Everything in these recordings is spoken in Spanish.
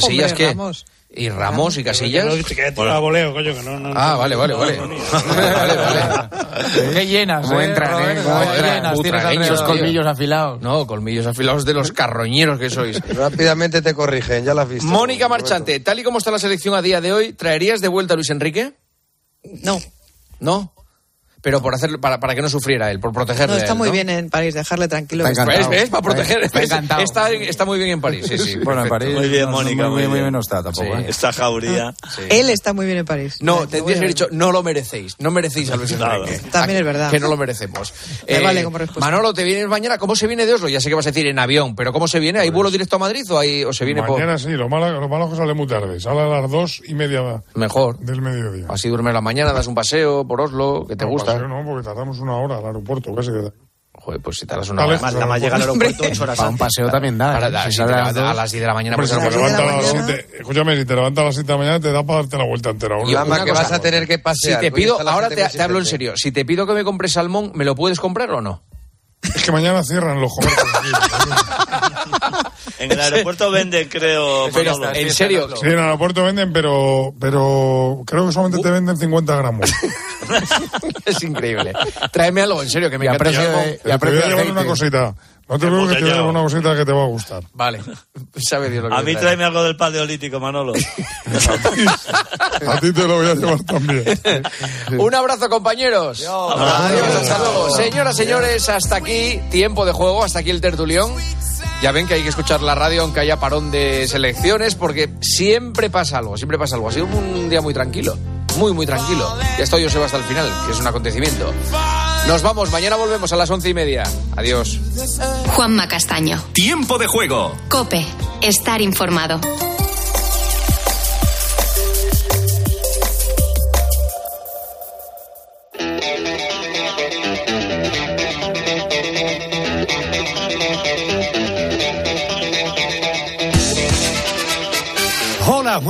¿Casillas Hombre, qué? Ramos. ¿Y Ramos y Casillas? Coño, que no, no, Ah, vale, vale, vale. vale, vale. Qué llenas, ¿Cómo ¿eh, entran, eh? ¿Cómo entran? llenas. Esos colmillos afilados. No, colmillos afilados de los carroñeros que sois. Rápidamente te corrigen, ya lo has visto. Mónica. Marchante, tal y como está la selección a día de hoy, ¿traerías de vuelta a Luis Enrique? No, ¿No? Pero por hacerlo, para, para que no sufriera él, por protegerle. no está él, muy ¿no? bien en París, dejarle tranquilo. Está. Para proteger. Está encantado. Está, está muy bien en París, sí, sí. Bueno, en. París. Muy bien, no- Mónica, Muy, muy muy bien. no está tampoco. Sí. ¿eh? Esta jauría. Él está muy bien en París. No, tendrías que haber dicho, no lo merecéis. No merecéis a Luis Claro. Enrique. También es verdad. Que no lo merecemos. Eh, Me vale como respuesta. Manolo, ¿te vienes mañana? ¿Cómo se viene de Oslo? Ya sé que vas a decir en avión, pero ¿cómo se viene? ¿Hay vuelo directo a Madrid o, hay, o se viene Mañana sí, lo malo, lo malo es que sale muy tarde. Sale a las dos y media por...? Mejor. del mediodía. Así duermes la mañana, das un paseo por Oslo, que te gusta. Paseo no, porque tardamos una hora al aeropuerto, casi. de- Joder, pues si te das una hora. Más- Nada más llega al aeropuerto ocho horas Para un paseo también da. Para- ¿eh? da- Si si sale te a las levanta- a dos- las 10 de la mañana, pues si te levantas a las escúchame, si te levantas a las 7 de la mañana, te da para darte la vuelta entera. Y Una- que cosa, vas a tener que Si pasear. te porque pido, ahora te, te hablo en serio, si te pido que me compres salmón, ¿me lo puedes comprar o no? Es que mañana cierran los comercios. En el aeropuerto venden, creo. Manolo. en serio, sí, en el aeropuerto venden, pero, pero creo que solamente te venden 50 gramos. es increíble. Tráeme algo, en serio, que me encanta. Te voy a llevar una cosita. No te preocupes que te voy a llevar una cosita que te va a gustar. Vale, sabe Dios lo que A mí trae. tráeme algo del paleolítico, Manolo. A ti te lo voy a llevar también. Un abrazo, compañeros. Adiós, hasta luego. Señoras, señores, hasta aquí tiempo de juego, hasta aquí el tertulión. Ya ven que hay que escuchar la radio aunque haya parón de selecciones porque siempre pasa algo, siempre pasa algo. Ha sido un día muy tranquilo, muy, muy tranquilo. Ya estoy yo, hasta el final, que es un acontecimiento. Nos vamos, mañana volvemos a las once y media. Adiós. Juanma Castaño. Tiempo de juego. Cope. Estar informado.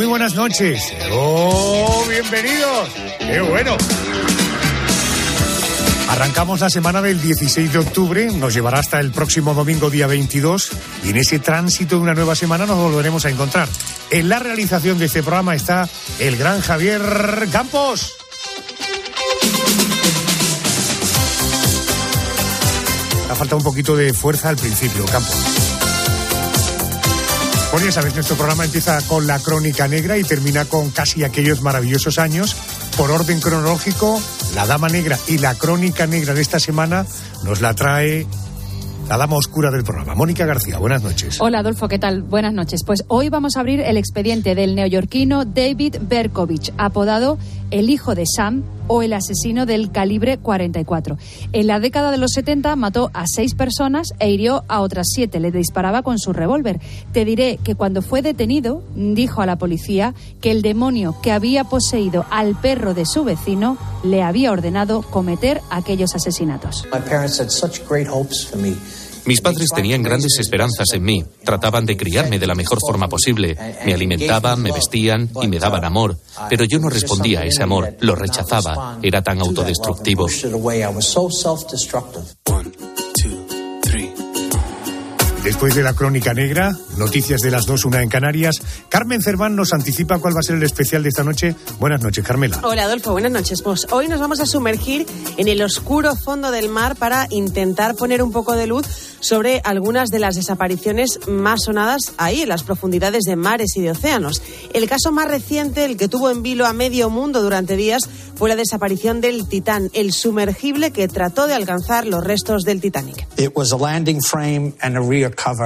Muy buenas noches. Oh, bienvenidos. Qué bueno. Arrancamos la semana del 16 de octubre, nos llevará hasta el próximo domingo día 22 y en ese tránsito de una nueva semana nos volveremos a encontrar. En la realización de este programa está el gran Javier Campos. Ha faltado un poquito de fuerza al principio, Campos. Bueno, ya sabes, nuestro programa empieza con la crónica negra y termina con casi aquellos maravillosos años. Por orden cronológico, la Dama Negra y la crónica negra de esta semana nos la trae la Dama Oscura del programa. Mónica García, buenas noches. Hola Adolfo, ¿qué tal? Buenas noches. Pues hoy vamos a abrir el expediente del neoyorquino David Berkovich, apodado el hijo de Sam o el asesino del calibre 44. En la década de los 70 mató a seis personas e hirió a otras siete. Le disparaba con su revólver. Te diré que cuando fue detenido, dijo a la policía que el demonio que había poseído al perro de su vecino le había ordenado cometer aquellos asesinatos. My parents had such great hopes for. Mis padres tenían grandes esperanzas en mí. Trataban de criarme de la mejor forma posible. Me alimentaban, me vestían y me daban amor. Pero yo no respondía a ese amor. Lo rechazaba. Era tan autodestructivo. Después de la crónica negra, noticias de las dos, una en Canarias, Carmen Cerván nos anticipa cuál va a ser el especial de esta noche. Buenas noches, Carmela. Hola Adolfo, buenas noches. Pues hoy nos vamos a sumergir en el oscuro fondo del mar para intentar poner un poco de luz sobre algunas de las desapariciones más sonadas ahí, en las profundidades de mares y de océanos. El caso más reciente, el que tuvo en vilo a medio mundo durante días, fue la desaparición del Titán, el sumergible que trató de alcanzar los restos del Titanic.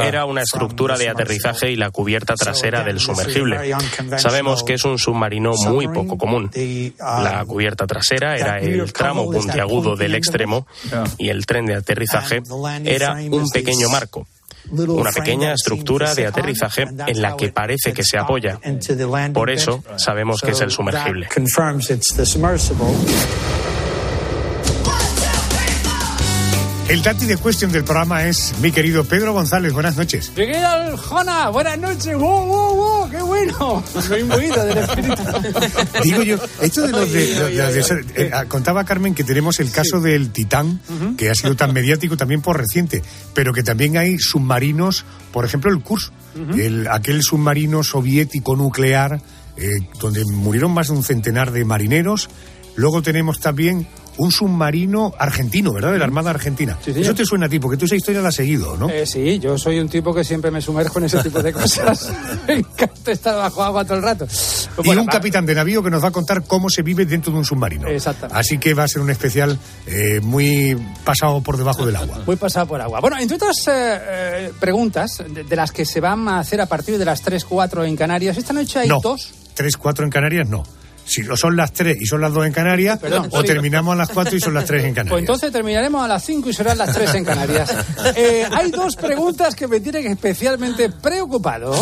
Era una estructura de aterrizaje y la cubierta trasera del sumergible. Sabemos que es un submarino muy poco común. La cubierta trasera era el tramo puntiagudo del extremo y el tren de aterrizaje era un pequeño marco. Una pequeña estructura de aterrizaje en la que parece que se apoya. Por eso sabemos que es el sumergible. Confirms it's the submersible. El Tati de cuestión del programa es mi querido Pedro González. Buenas noches. Mi querido Jona, buenas noches. ¡Wow, wow, wow! ¡Qué bueno! no, no imbuido del espíritu. Digo yo, esto de los de, de- de- de- eh, ah, contaba Carmen que tenemos el caso del Titán, que ha sido tan mediático también por reciente, pero que también hay submarinos, por ejemplo el Kursk, el, aquel submarino soviético nuclear, eh, donde murieron más de un centenar de marineros. Luego tenemos también un submarino argentino, ¿verdad? De la Armada Argentina. señor. Eso te suena a ti, porque tú esa historia la has seguido, ¿no? Eh, sí, yo soy un tipo que siempre me sumerjo en ese tipo de cosas. me encanta estar bajo agua todo el rato. Pues y bueno, un capitán de navío que nos va a contar cómo se vive dentro de un submarino. Exactamente. Así que va a ser un especial eh, muy pasado por debajo del agua. Muy pasado por agua. Bueno, entre otras eh, eh, preguntas de, de las que se van a hacer a partir de las 3, 4 en Canarias, esta noche hay no, dos. tres, cuatro en Canarias, no. Si no son las tres y son las dos en Canarias, Perdón, o sí. terminamos a las cuatro y son las tres en Canarias. Pues entonces terminaremos a las 5 y serán las 3 en Canarias. Eh, hay dos preguntas que me tienen especialmente preocupado.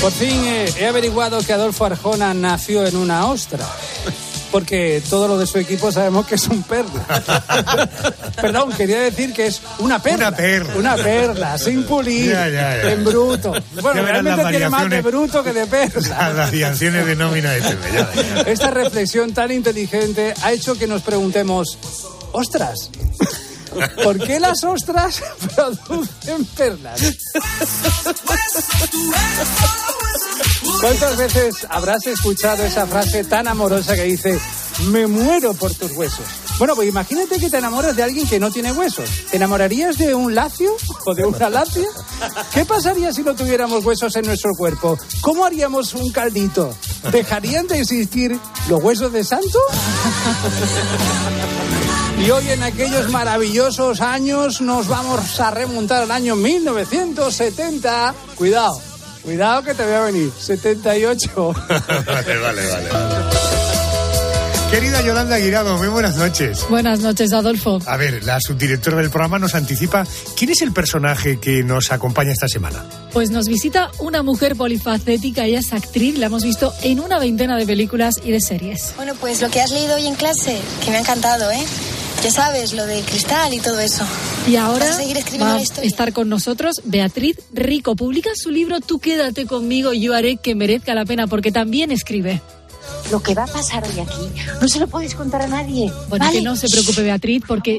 Por fin eh, he averiguado que Adolfo Arjona nació en una ostra. Porque todo lo de su equipo sabemos que es un perla. Perdón, quería decir que es una perla. Una perla. Una perla, sin pulir, Ya, ya, ya. en bruto. Bueno, realmente tiene más de bruto que de perla. Las variaciones de nómina de TV. Esta reflexión tan inteligente ha hecho que nos preguntemos, ostras, ¿por qué las ostras producen perlas? ¿Cuántas veces habrás escuchado esa frase tan amorosa que dice, me muero por tus huesos? Bueno, pues imagínate que te enamoras de alguien que no tiene huesos. ¿Te enamorarías de un lacio o de una lacia? ¿Qué pasaría si no tuviéramos huesos en nuestro cuerpo? ¿Cómo haríamos un caldito? ¿Dejarían de existir los huesos de santo? Y hoy en aquellos maravillosos años nos vamos a remontar al año 1970. Cuidado, cuidado que te voy a venir. 78. vale, vale, vale. Querida Yolanda Aguirado, muy buenas noches. Buenas noches, Adolfo. A ver, la subdirectora del programa nos anticipa quién es el personaje que nos acompaña esta semana. Pues nos visita una mujer polifacética, ella es actriz, la hemos visto en una veintena de películas y de series. Bueno, pues lo que has leído hoy en clase, que me ha encantado, ¿eh? Ya sabes, lo del cristal y todo eso. Y ahora ¿Vas a seguir escribiendo va la a estar con nosotros Beatriz Rico. Publica su libro Tú quédate conmigo, yo haré que merezca la pena, porque también escribe. Lo que va a pasar hoy aquí no se lo puedes contar a nadie. Bueno, ¿vale? que no se preocupe Beatriz, porque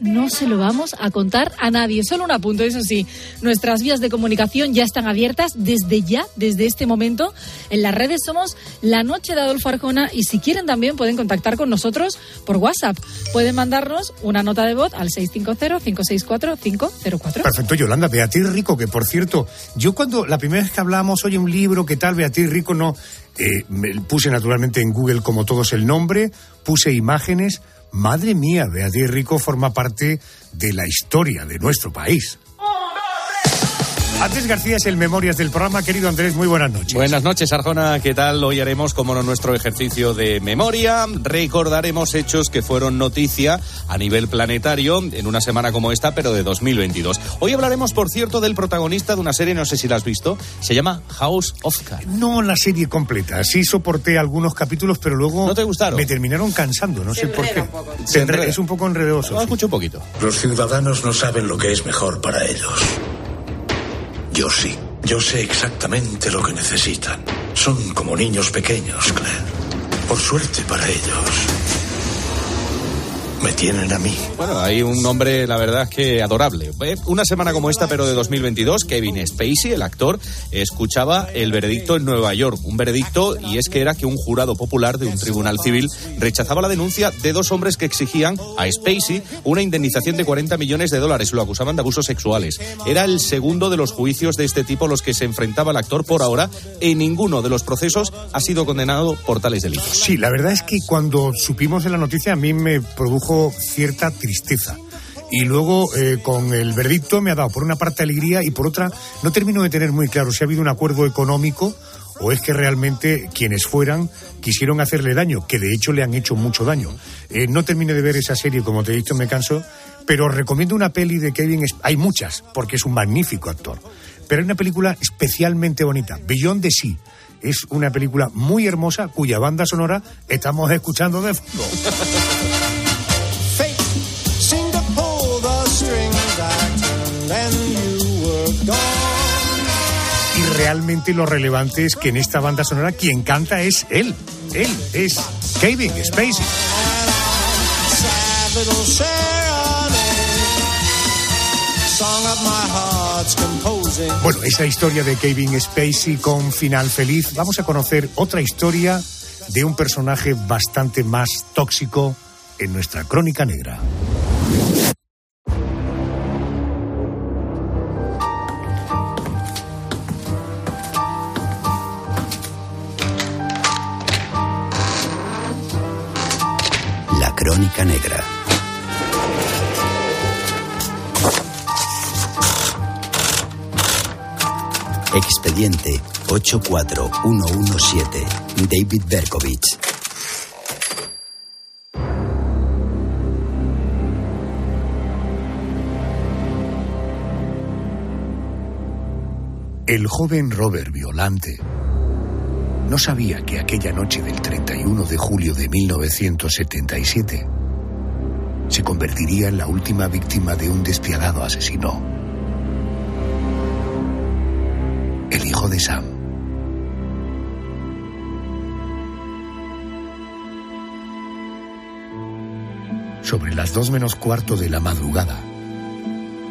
no se lo vamos a contar a nadie. Solo un apunte, eso sí, nuestras vías de comunicación ya están abiertas desde ya, desde este momento. En las redes somos La Noche de Adolfo Arjona y si quieren también pueden contactar con nosotros por WhatsApp. Pueden mandarnos una nota de voz al 650-564-504. Perfecto, Yolanda, Beatriz Rico, que por cierto, yo cuando la primera vez que hablábamos, oye, un libro, ¿qué tal? Beatriz Rico, no. eh, me puse naturalmente en Google como todos el nombre, puse imágenes. Madre mía, Beatriz Rico forma parte de la historia de nuestro país. Andrés García es el Memorias del programa. Querido Andrés, muy buenas noches. Buenas noches, Arjona. ¿Qué tal? Hoy haremos, como no, nuestro ejercicio de memoria. Recordaremos hechos que fueron noticia a nivel planetario en una semana como esta, pero de 2022. Hoy hablaremos, por cierto, del protagonista de una serie, no sé si la has visto, se llama House of Cards. No la serie completa. Sí soporté algunos capítulos, pero luego ¿No te gustaron? me terminaron cansando. No sé por qué. Se Se enre- enreda. Es un poco enredoso. Lo escucho un poquito. Los ciudadanos no saben lo que es mejor para ellos. Yo sí. Yo sé exactamente lo que necesitan. Son como niños pequeños, Claire. Por suerte para ellos. Me tienen a mí. Bueno, hay un nombre, la verdad es que adorable. Eh, Una semana como esta, pero de 2022, Kevin Spacey, el actor, escuchaba el veredicto en Nueva York. Un veredicto, y es que era que un jurado popular de un tribunal civil rechazaba la denuncia de dos hombres que exigían a Spacey una indemnización de 40 millones de dólares. Lo acusaban de abusos sexuales. Era el segundo de los juicios de este tipo a los que se enfrentaba el actor por ahora. En ninguno de los procesos ha sido condenado por tales delitos. Sí, la verdad es que cuando supimos de la noticia a mí me produjo cierta tristeza. Y luego eh, con el veredicto me ha dado por una parte alegría y por otra no termino de tener muy claro si ha habido un acuerdo económico o es que realmente quienes fueran quisieron hacerle daño, que de hecho le han hecho mucho daño. Eh, no terminé de ver esa serie, como te he dicho, me canso, pero recomiendo una peli de Kevin. Hay muchas, porque es un magnífico actor. Pero hay una película especialmente bonita, Beyond the Sea. Es una película muy hermosa cuya banda sonora estamos escuchando de fondo. realmente lo relevante es que en esta banda sonora quien canta es él. Él es Kevin Spacey. Bueno, esa historia de Kevin Spacey con final feliz, vamos a conocer otra historia de un personaje bastante más tóxico en nuestra crónica negra. Crónica negra. Expediente 84117. David Berkovich. El joven Robert Violante no sabía que aquella noche del 31 de julio de 1977 se convertiría en la última víctima de un despiadado asesino. El hijo de Sam. Sobre las dos menos cuarto de la madrugada,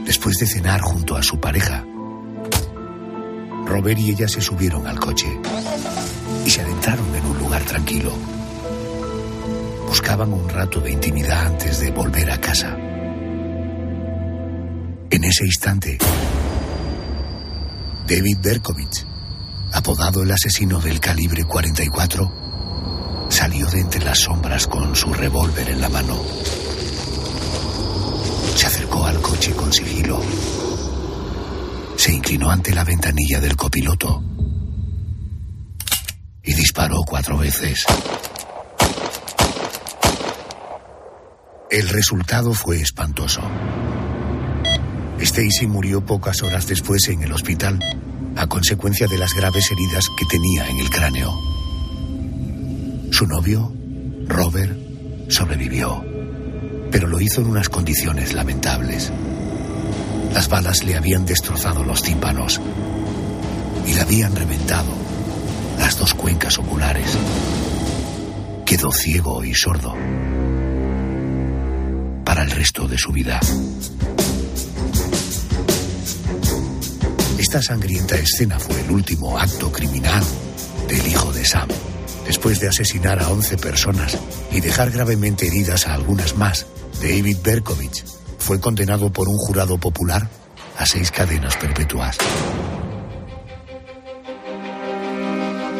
después de cenar junto a su pareja, Robert y ella se subieron al coche y se adentraron en un lugar tranquilo. Buscaban un rato de intimidad antes de volver a casa. En ese instante, David Berkovich, apodado el asesino del calibre 44, salió de entre las sombras con su revólver en la mano. Se acercó al coche con sigilo. Se inclinó ante la ventanilla del copiloto disparó cuatro veces. El resultado fue espantoso. Stacy murió pocas horas después en el hospital a consecuencia de las graves heridas que tenía en el cráneo. Su novio, Robert, sobrevivió, pero lo hizo en unas condiciones lamentables. Las balas le habían destrozado los tímpanos y le habían reventado las dos cuencas oculares. Quedó ciego y sordo para el resto de su vida. Esta sangrienta escena fue el último acto criminal del hijo de Sam. Después de asesinar a 11 personas y dejar gravemente heridas a algunas más, David Berkovich fue condenado por un jurado popular a seis cadenas perpetuas.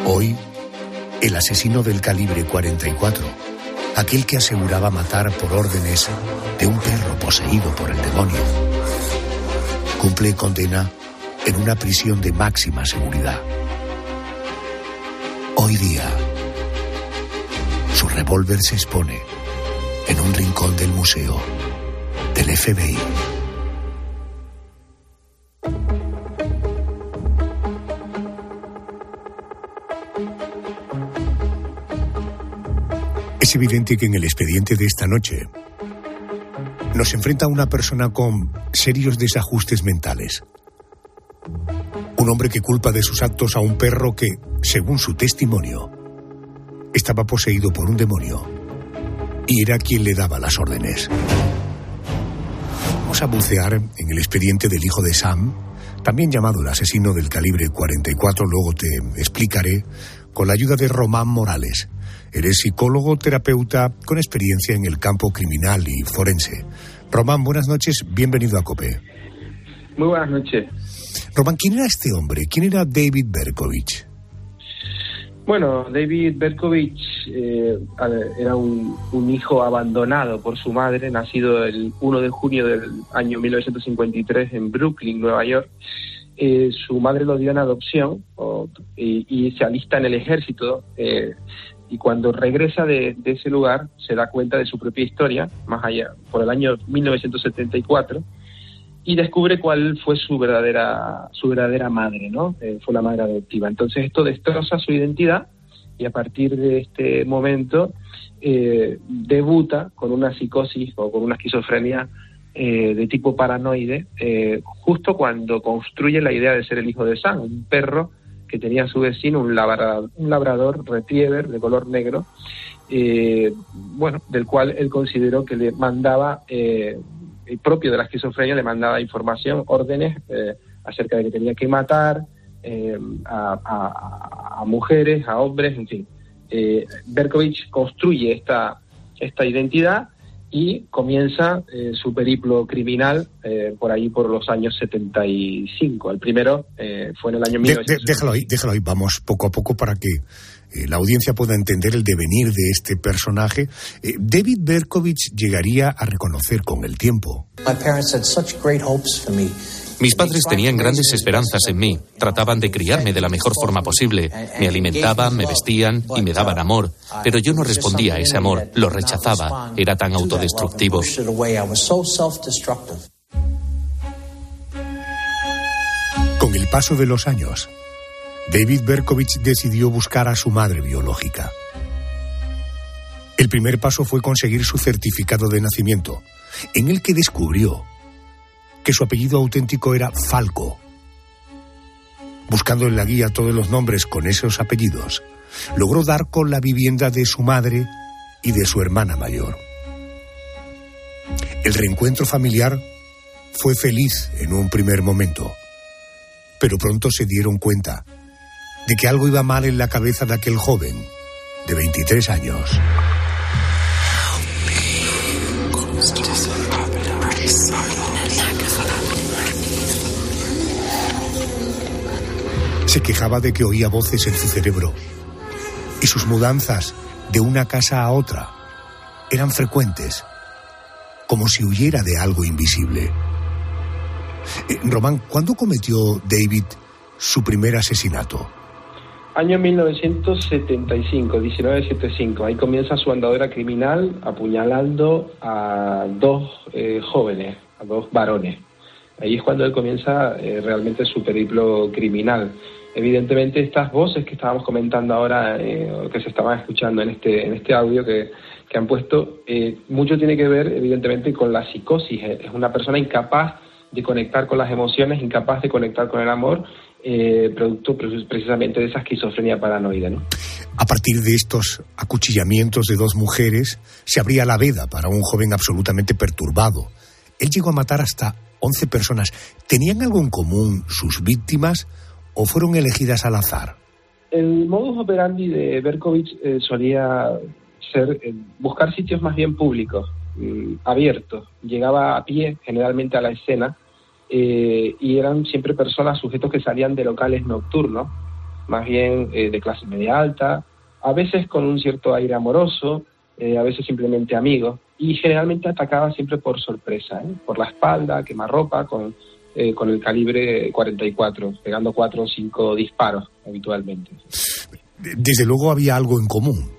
Hoy, el asesino del calibre 44, aquel que aseguraba matar por órdenes de un perro poseído por el demonio, cumple condena en una prisión de máxima seguridad. Hoy día, su revólver se expone en un rincón del museo del FBI. Evidente que en el expediente de esta noche nos enfrenta una persona con serios desajustes mentales. Un hombre que culpa de sus actos a un perro que, según su testimonio, estaba poseído por un demonio y era quien le daba las órdenes. Vamos a bucear en el expediente del hijo de Sam, también llamado el asesino del calibre 44, luego te explicaré, con la ayuda de Román Morales. Eres psicólogo, terapeuta con experiencia en el campo criminal y forense. Román, buenas noches, bienvenido a COPE. Muy buenas noches. Román, ¿quién era este hombre? ¿Quién era David Berkovich? Bueno, David Berkovich eh, era un, un, hijo abandonado por su madre, nacido el 1 de junio del año 1953 en Brooklyn, Nueva York. Eh, su madre lo dio en adopción o, y, y, se alista en el ejército. Eh, y cuando regresa de, ese lugar se da cuenta de su propia historia, más allá, por el año 1974 y descubre cuál fue su verdadera su verdadera madre, ¿no? Eh, fue la madre adoptiva. Entonces esto destroza su identidad y a partir de este momento eh, debuta con una psicosis o con una esquizofrenia eh, de tipo paranoide, eh, justo cuando construye la idea de ser el hijo de Sam, un perro que tenía su vecino un labrador, un labrador retriever de color negro, eh, bueno, del cual él consideró que le mandaba, eh, el propio de la esquizofrenia, le mandaba información, órdenes eh, acerca de que tenía que matar eh, a, a- a mujeres, a hombres, en fin. Eh, Berkovich construye esta, esta identidad y comienza eh, su periplo criminal eh, por ahí por los años 75. El primero eh, fue en el año De- de- 1975. déjalo ahí, déjalo ahí, vamos poco a poco para que eh, la audiencia pueda entender el devenir de este personaje. Eh, David Berkovich llegaría a reconocer con el tiempo. My parents had such great hopes for me. Mis padres tenían grandes esperanzas en mí. Trataban de criarme de la mejor forma posible. Me alimentaban, me vestían y me daban amor. Pero yo no respondía a ese amor. Lo rechazaba. Era tan autodestructivo. Con el paso de los años, David Berkovich decidió buscar a su madre biológica. El primer paso fue conseguir su certificado de nacimiento, en el que descubrió que su apellido auténtico era Falco. Buscando en la guía todos los nombres con esos apellidos, logró dar con la vivienda de su madre y de su hermana mayor. El reencuentro familiar fue feliz en un primer momento, pero pronto se dieron cuenta de que algo iba mal en la cabeza de aquel joven de 23 años. Se quejaba de que oía voces en su cerebro y sus mudanzas de una casa a otra eran frecuentes, como si huyera de algo invisible. Eh, Román, ¿cuándo cometió David su primer asesinato? Año 1975, 1975. Ahí comienza su andadera criminal apuñalando a dos eh, jóvenes, a dos varones. Ahí es cuando él comienza eh, realmente su periplo criminal. Evidentemente estas voces que estábamos comentando ahora, eh, que se estaban escuchando en este, en este audio que, que han puesto, eh, mucho tiene que ver evidentemente con la psicosis. Es una persona incapaz de conectar con las emociones, incapaz de conectar con el amor, eh, producto pre- precisamente de esa esquizofrenia paranoide. ¿no? A partir de estos acuchillamientos de dos mujeres, se abría la veda para un joven absolutamente perturbado. Él llegó a matar hasta 11 personas. ¿Tenían algo en común sus víctimas o fueron elegidas al azar? El modus operandi de Berkovich eh, solía ser eh, buscar sitios más bien públicos, mm, abiertos. Llegaba a pie generalmente a la escena eh, y eran siempre personas, sujetos que salían de locales nocturnos, más bien de clase media alta, a veces con un cierto aire amoroso, a veces simplemente amigos, y generalmente atacaba siempre por sorpresa, por la espalda, quemarropa, con, eh, con el calibre 44, pegando cuatro o cinco disparos habitualmente. Desde luego había algo en común.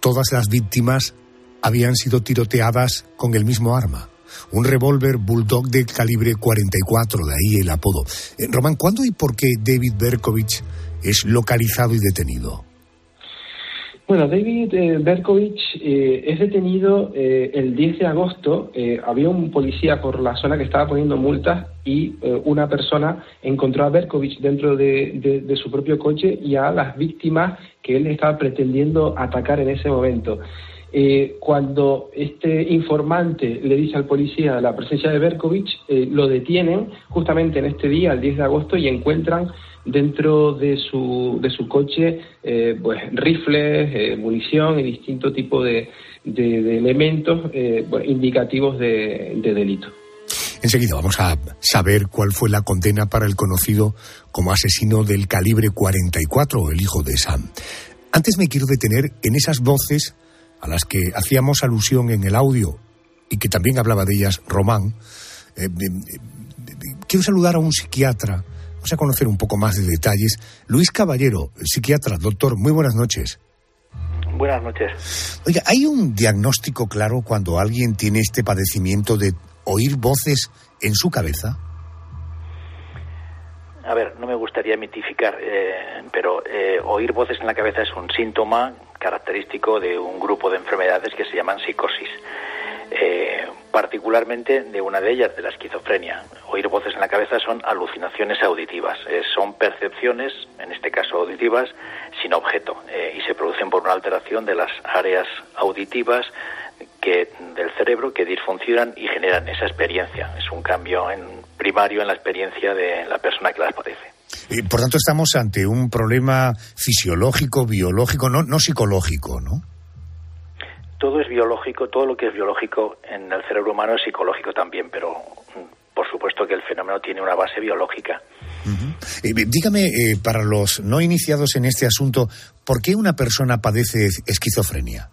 Todas las víctimas habían sido tiroteadas con el mismo arma. Un revólver Bulldog de calibre 44, de ahí el apodo. Eh, Román, ¿cuándo y por qué David Berkovich es localizado y detenido? Bueno, David eh, Berkovich eh, es detenido eh, el 10 de agosto. Eh, había un policía por la zona que estaba poniendo multas y eh, una persona encontró a Berkovich dentro de, de- su propio coche y a las víctimas que él estaba pretendiendo atacar en ese momento. Eh, cuando este informante le dice al policía la presencia de Berkovich, lo detienen justamente en este día, el 10 de agosto, y encuentran dentro de su, de su coche eh, pues rifles, eh, munición y distinto tipo de, de- elementos eh, bueno, indicativos de, de delito. Enseguida vamos a saber cuál fue la condena para el conocido como asesino del calibre 44 o el hijo de Sam. Antes me quiero detener en esas voces a las que hacíamos alusión en el audio y que también hablaba de ellas Román. Quiero saludar a un psiquiatra. Vamos a conocer un poco más de detalles. Luis Caballero, psiquiatra, doctor, muy buenas noches. Buenas noches. Oiga, ¿hay un diagnóstico claro cuando alguien tiene este padecimiento de oír voces en su cabeza? A ver, no me gustaría mitificar, eh, pero eh, oír voces en la cabeza es un síntoma característico de un grupo de enfermedades que se llaman psicosis. Eh, particularmente de una de ellas, de la esquizofrenia. Oír voces en la cabeza son alucinaciones auditivas, eh, son percepciones, en este caso auditivas, sin objeto, eh, y se producen por una alteración de las áreas auditivas del cerebro que disfuncionan y generan esa experiencia. Es un cambio en, primario en la experiencia de la persona que las padece. Y, por tanto, estamos ante un problema fisiológico, biológico, no, no psicológico, ¿no? Todo es biológico, todo lo que es biológico en el cerebro humano es psicológico también, pero por supuesto que el fenómeno tiene una base biológica. Eh, dígame, eh, para los no iniciados en este asunto, ¿por qué una persona padece esquizofrenia?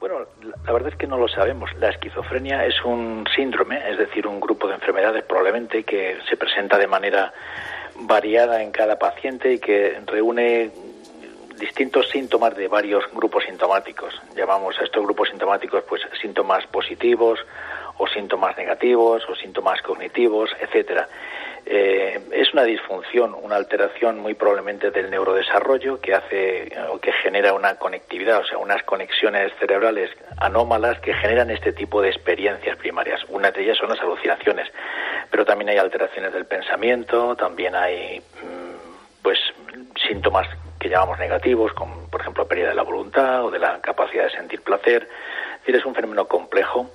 Bueno, la verdad es que no lo sabemos. La esquizofrenia es un síndrome, es decir, un grupo de enfermedades probablemente que se presenta de manera variada en cada paciente y que reúne distintos síntomas de varios grupos sintomáticos. Llamamos a estos grupos sintomáticos pues síntomas positivos o síntomas negativos o síntomas cognitivos, etcétera. Eh, es una disfunción, una alteración muy probablemente del neurodesarrollo que hace o que genera una conectividad, o sea, unas conexiones cerebrales anómalas que generan este tipo de experiencias primarias. Una de ellas son las alucinaciones, pero también hay alteraciones del pensamiento, también hay mm, pues síntomas que llamamos negativos, como por ejemplo pérdida de la voluntad o de la capacidad de sentir placer. Es decir, es un fenómeno complejo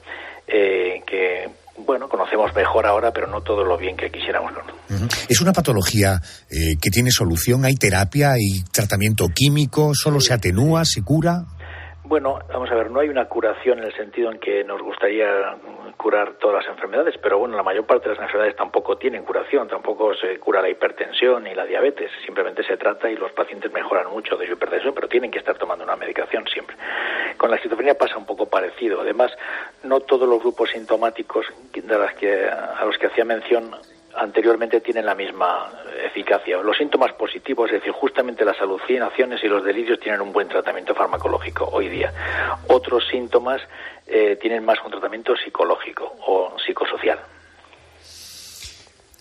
eh, que, bueno, conocemos mejor ahora, pero no todo lo bien que quisiéramos. ¿Es una patología eh, que tiene solución? ¿Hay terapia? ¿Hay tratamiento químico? ¿Solo se atenúa? ¿Se cura? Bueno, vamos a ver, no hay una curación en el sentido en que nos gustaría curar todas las enfermedades, pero bueno, la mayor parte de las enfermedades tampoco tienen curación, tampoco se cura la hipertensión ni la diabetes, simplemente se trata y los pacientes mejoran mucho de su hipertensión, pero tienen que estar tomando una medicación siempre. Con la esquizofrenia pasa un poco parecido, además, no todos los grupos sintomáticos de las que, a los que hacía mención anteriormente tienen la misma eficacia. Los síntomas positivos, es decir, justamente las alucinaciones y los delirios tienen un buen tratamiento farmacológico hoy día. Otros síntomas eh, tienen más un tratamiento psicológico o psicosocial.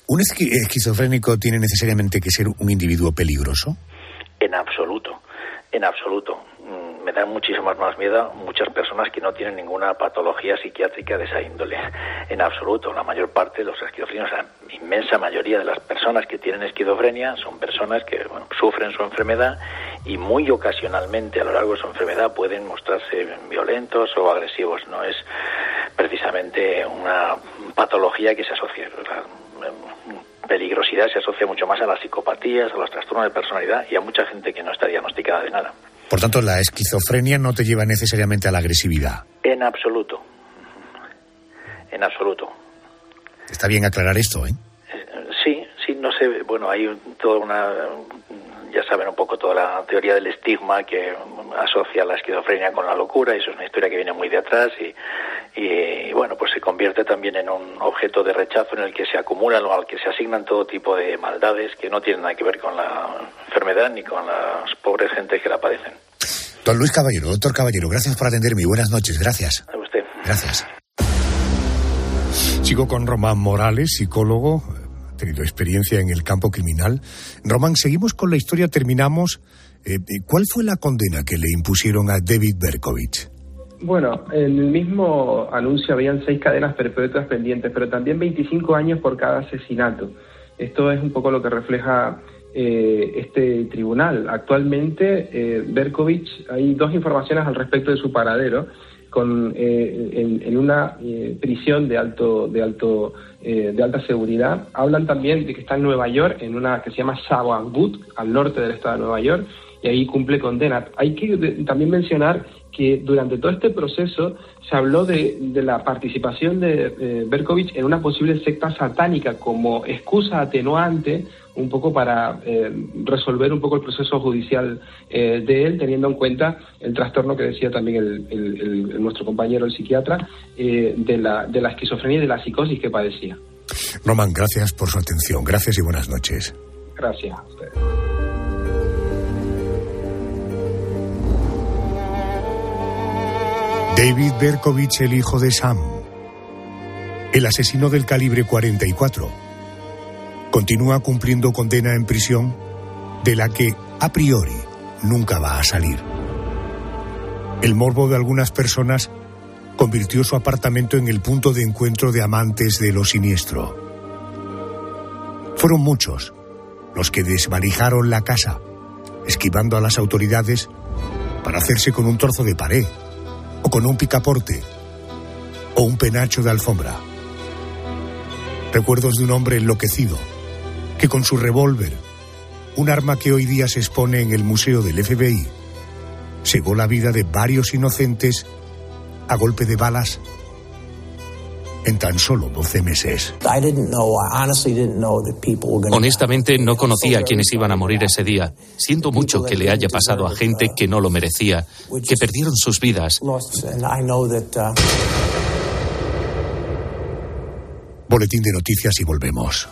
¿Un esquizofrénico tiene necesariamente que ser un individuo peligroso? En absoluto, en absoluto me da muchísimo más miedo muchas personas que no tienen ninguna patología psiquiátrica de esa índole. En absoluto, la mayor parte de los esquizofrénicos, la inmensa mayoría de las personas que tienen esquizofrenia son personas que sufren su enfermedad y muy ocasionalmente a lo largo de su enfermedad pueden mostrarse violentos o agresivos. No es precisamente una patología que se asocia. La peligrosidad se asocia mucho más a las psicopatías, a los trastornos de personalidad y a mucha gente que no está diagnosticada de nada. Por tanto, la esquizofrenia no te lleva necesariamente a la agresividad. En absoluto. En absoluto. Está bien aclarar esto, ¿eh? Sí, sí, no sé. Bueno, hay toda una. Ya saben un poco toda la teoría del estigma que asocia la esquizofrenia con la locura, y eso es una historia que viene muy de atrás y, y bueno, pues se convierte también en un objeto de rechazo en el que se acumulan o al que se asignan todo tipo de maldades que no tienen nada que ver con la enfermedad ni con las pobres gentes que la padecen. Don Luis Caballero, doctor Caballero, gracias por atenderme y buenas noches, gracias. A usted. Gracias. Sigo con Román Morales, psicólogo, ha tenido experiencia en el campo criminal. Román, seguimos con la historia, terminamos. Eh, ¿Cuál fue la condena que le impusieron a David Berkovich? Bueno, en el mismo anuncio habían seis cadenas perpetuas pendientes, pero también 25 años por cada asesinato. Esto es un poco lo que refleja eh, este tribunal. Actualmente, eh, Berkovich, hay dos informaciones al respecto de su paradero, con, eh, en, una eh, prisión de alto, de alto, eh, de alta seguridad. Hablan también de que está en Nueva York, en una que se llama Sawangut, al norte del estado de Nueva York, y ahí cumple condena. Hay que también mencionar que durante todo este proceso se habló de, de la participación de eh, Berkovich en una posible secta satánica como excusa atenuante un poco para eh, resolver un poco el proceso judicial eh, de él, teniendo en cuenta el trastorno que decía también el, el, el, nuestro compañero, el psiquiatra, eh, de, la, de la esquizofrenia y de la psicosis que padecía. Roman, gracias por su atención. Gracias y buenas noches. Gracias a ustedes. David Berkovich, el hijo de Sam, el asesino del calibre 44, continúa cumpliendo condena en prisión de la que, a priori, nunca va a salir. El morbo de algunas personas convirtió su apartamento en el punto de encuentro de amantes de lo siniestro. Fueron muchos los que desvalijaron la casa, esquivando a las autoridades para hacerse con un trozo de pared, o con un picaporte, o un penacho de alfombra. Recuerdos de un hombre enloquecido, que con su revólver, un arma que hoy día se expone en el Museo del FBI, cegó la vida de varios inocentes a golpe de balas en tan solo 12 meses. Honestamente, no conocía a quienes iban a morir ese día. Siento mucho que le haya pasado a gente que no lo merecía, que perdieron sus vidas. Boletín de noticias y volvemos.